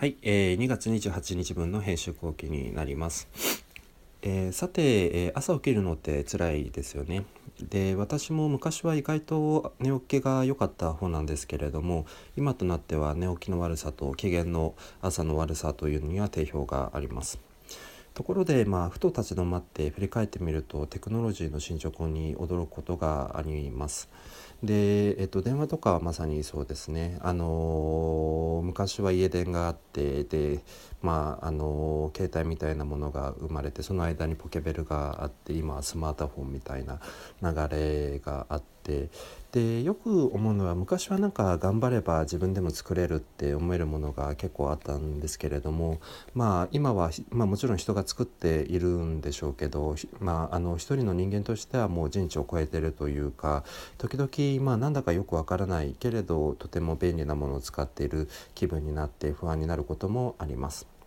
はい、えー、2月28日分の編集後期になります。えー、さて、えー、朝起きるのって辛いですよね。で私も昔は意外と寝起きが良かった方なんですけれども今となっては寝起きの悪さと機嫌の朝の悪さというのには定評があります。ところで、まあ、ふと立ち止まって振り返ってみるとテクノロジーの進捗に驚くことがあります。で、えっと、電話とかはまさにそうですね。あの昔は家電があってで、まあ、あの携帯みたいなものが生まれてその間にポケベルがあって今はスマートフォンみたいな流れがあって。でよく思うのは昔はなんか頑張れば自分でも作れるって思えるものが結構あったんですけれどもまあ今は、まあ、もちろん人が作っているんでしょうけど、まあ、あの一人の人間としてはもう人知を超えてるというか時々まあなんだかよくわからないけれどとても便利なものを使っている気分になって不安になることもあります。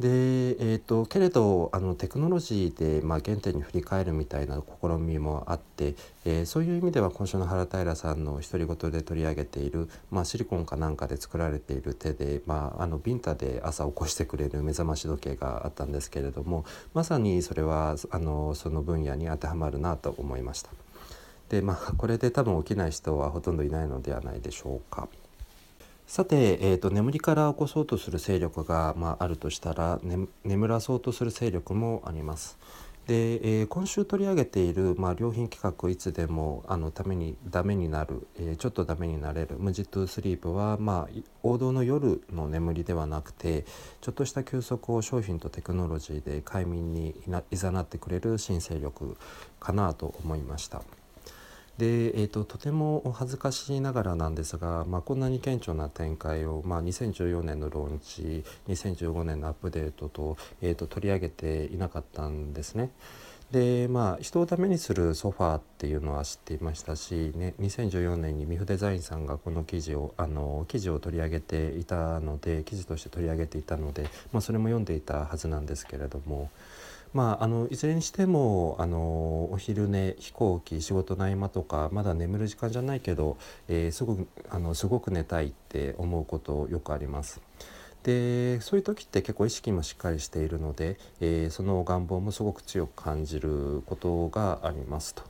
で、えーと、けれどあのテクノロジーで、まあ、原点に振り返るみたいな試みもあって、えー、そういう意味では今週の原平さんの独り言で取り上げている、まあ、シリコンかなんかで作られている手で、まあ、あのビンタで朝起こしてくれる目覚まし時計があったんですけれどもまさにそれはあのその分野に当てはまるなと思いました。でまあこれで多分起きない人はほとんどいないのではないでしょうか。さて、えーと、眠りから起こそうとする勢力が、まあ、あるとしたら、ね、眠らそうとする勢力もあります。で、えー、今週取り上げている、まあ、良品企画いつでもあのためにダメになる、えー、ちょっとダメになれる無ジトゥスリープは、まあ、王道の夜の眠りではなくてちょっとした休息を商品とテクノロジーで快眠にいざなってくれる新勢力かなと思いました。で、えーと、とてもお恥ずかしいながらなんですが、まあ、こんなに顕著な展開を、まあ、2014年のローンチ2015年のアップデートと,、えーと、取り上げていなかったんですね。でまあ人をダメにするソファーっていうのは知っていましたし、ね、2014年にミフデザインさんがこの記事をあの記事を取り上げていたので記事として取り上げていたので、まあ、それも読んでいたはずなんですけれども。まあ、あのいずれにしてもあのお昼寝飛行機仕事の合間とかまだ眠る時間じゃないけど、えー、すごくあのすごく寝たいって思うことよくあります。でそういう時って結構意識もしっかりしているので、えー、その願望もすごく強く感じることがありますと。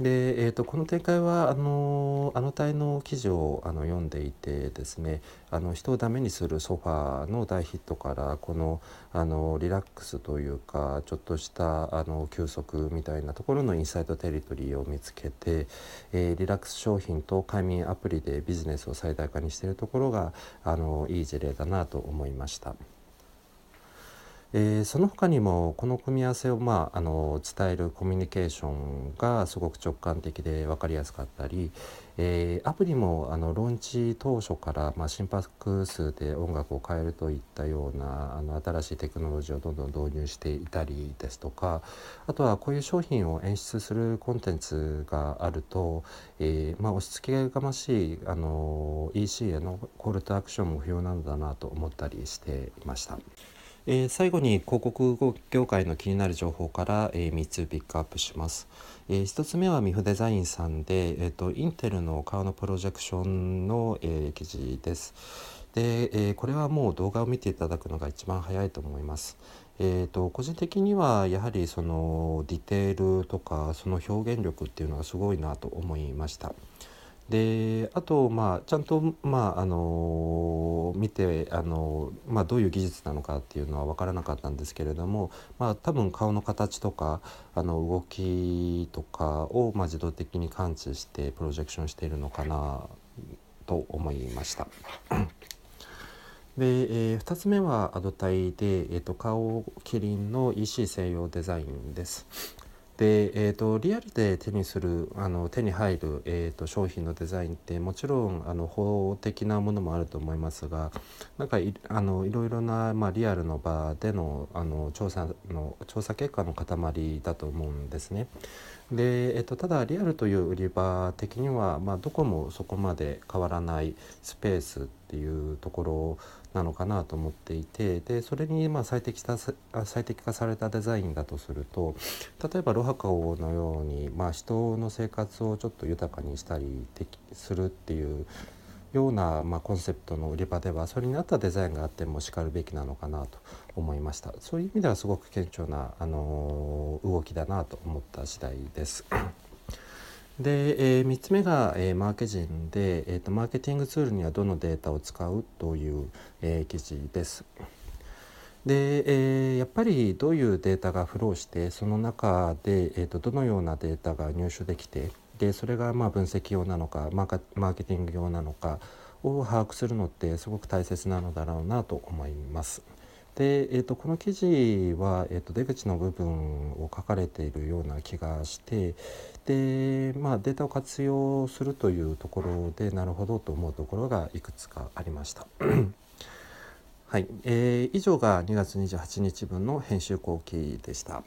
で、えーと、この展開はあのあの体の記事をあの読んでいてですねあの人をダメにするソファーの大ヒットからこのあのリラックスというかちょっとしたあの休息みたいなところのインサイドテリトリーを見つけて、えー、リラックス商品と快眠アプリでビジネスを最大化にしているところがあのいい事例だなと思いました。えー、その他にもこの組み合わせを、まあ、あの伝えるコミュニケーションがすごく直感的で分かりやすかったり、えー、アプリもあのローンチ当初から、まあ、心拍数で音楽を変えるといったようなあの新しいテクノロジーをどんどん導入していたりですとかあとはこういう商品を演出するコンテンツがあると、えーまあ、押し付けがましいあの EC へのコールトアクションも不要なのだなと思ったりしていました。えー、最後に広告業界の気になる情報から、えー、3つピックアップします。えー、1つ目はミフデザインさんで、えーと、インテルの顔のプロジェクションの、えー、記事です。で、えー、これはもう動画を見ていただくのが一番早いと思います。えーと、個人的にはやはりそのディテールとかその表現力っていうのがすごいなと思いました。であとまあちゃんとまああの見てあの、まあ、どういう技術なのかっていうのは分からなかったんですけれども、まあ、多分顔の形とかあの動きとかを、まあ、自動的に感知してプロジェクションしているのかなと思いました。で、えー、2つ目はアドタイで、えーと、顔キリンの EC 専用デザインです。で、えーと、リアルで手にするあの手に入る、えーと、商品のデザインってもちろんあの法的なものもあると思いますがなんかいあのいろいろな、まあ、リアルの場でのあの調査の調査結果の塊だと思うんですね。で、えーと、ただリアルという売り場的には、まあ、どこもそこまで変わらないスペースっていうところなのかなと思っていてでそれにま最適した最適化されたデザインだとすると例えばロハカオのように、まあ、人の生活をちょっと豊かにしたりするっていうような、まあ、コンセプトの売り場ではそれに合ったデザインがあってもしかるべきなのかなと思いましたそういう意味ではすごく顕著な、あの動きだなと思った次第です。で、えー、3つ目が、えー、マーケ人で、えーと、マーケティングツールにはどのデータを使うという、えー、記事です。で、えー、やっぱりどういうデータがフローしてその中で、えーと、どのようなデータが入手できてでそれがまあ分析用なのかマーマーケティング用なのかを把握するのってすごく大切なのだろうなと思います。で、えーと、この記事は、えーと、出口の部分を書かれているような気がしてで、まあ、データを活用するというところでなるほどと思うところがいくつかありました。はい、えー、以上が2月28日分の編集後期でした。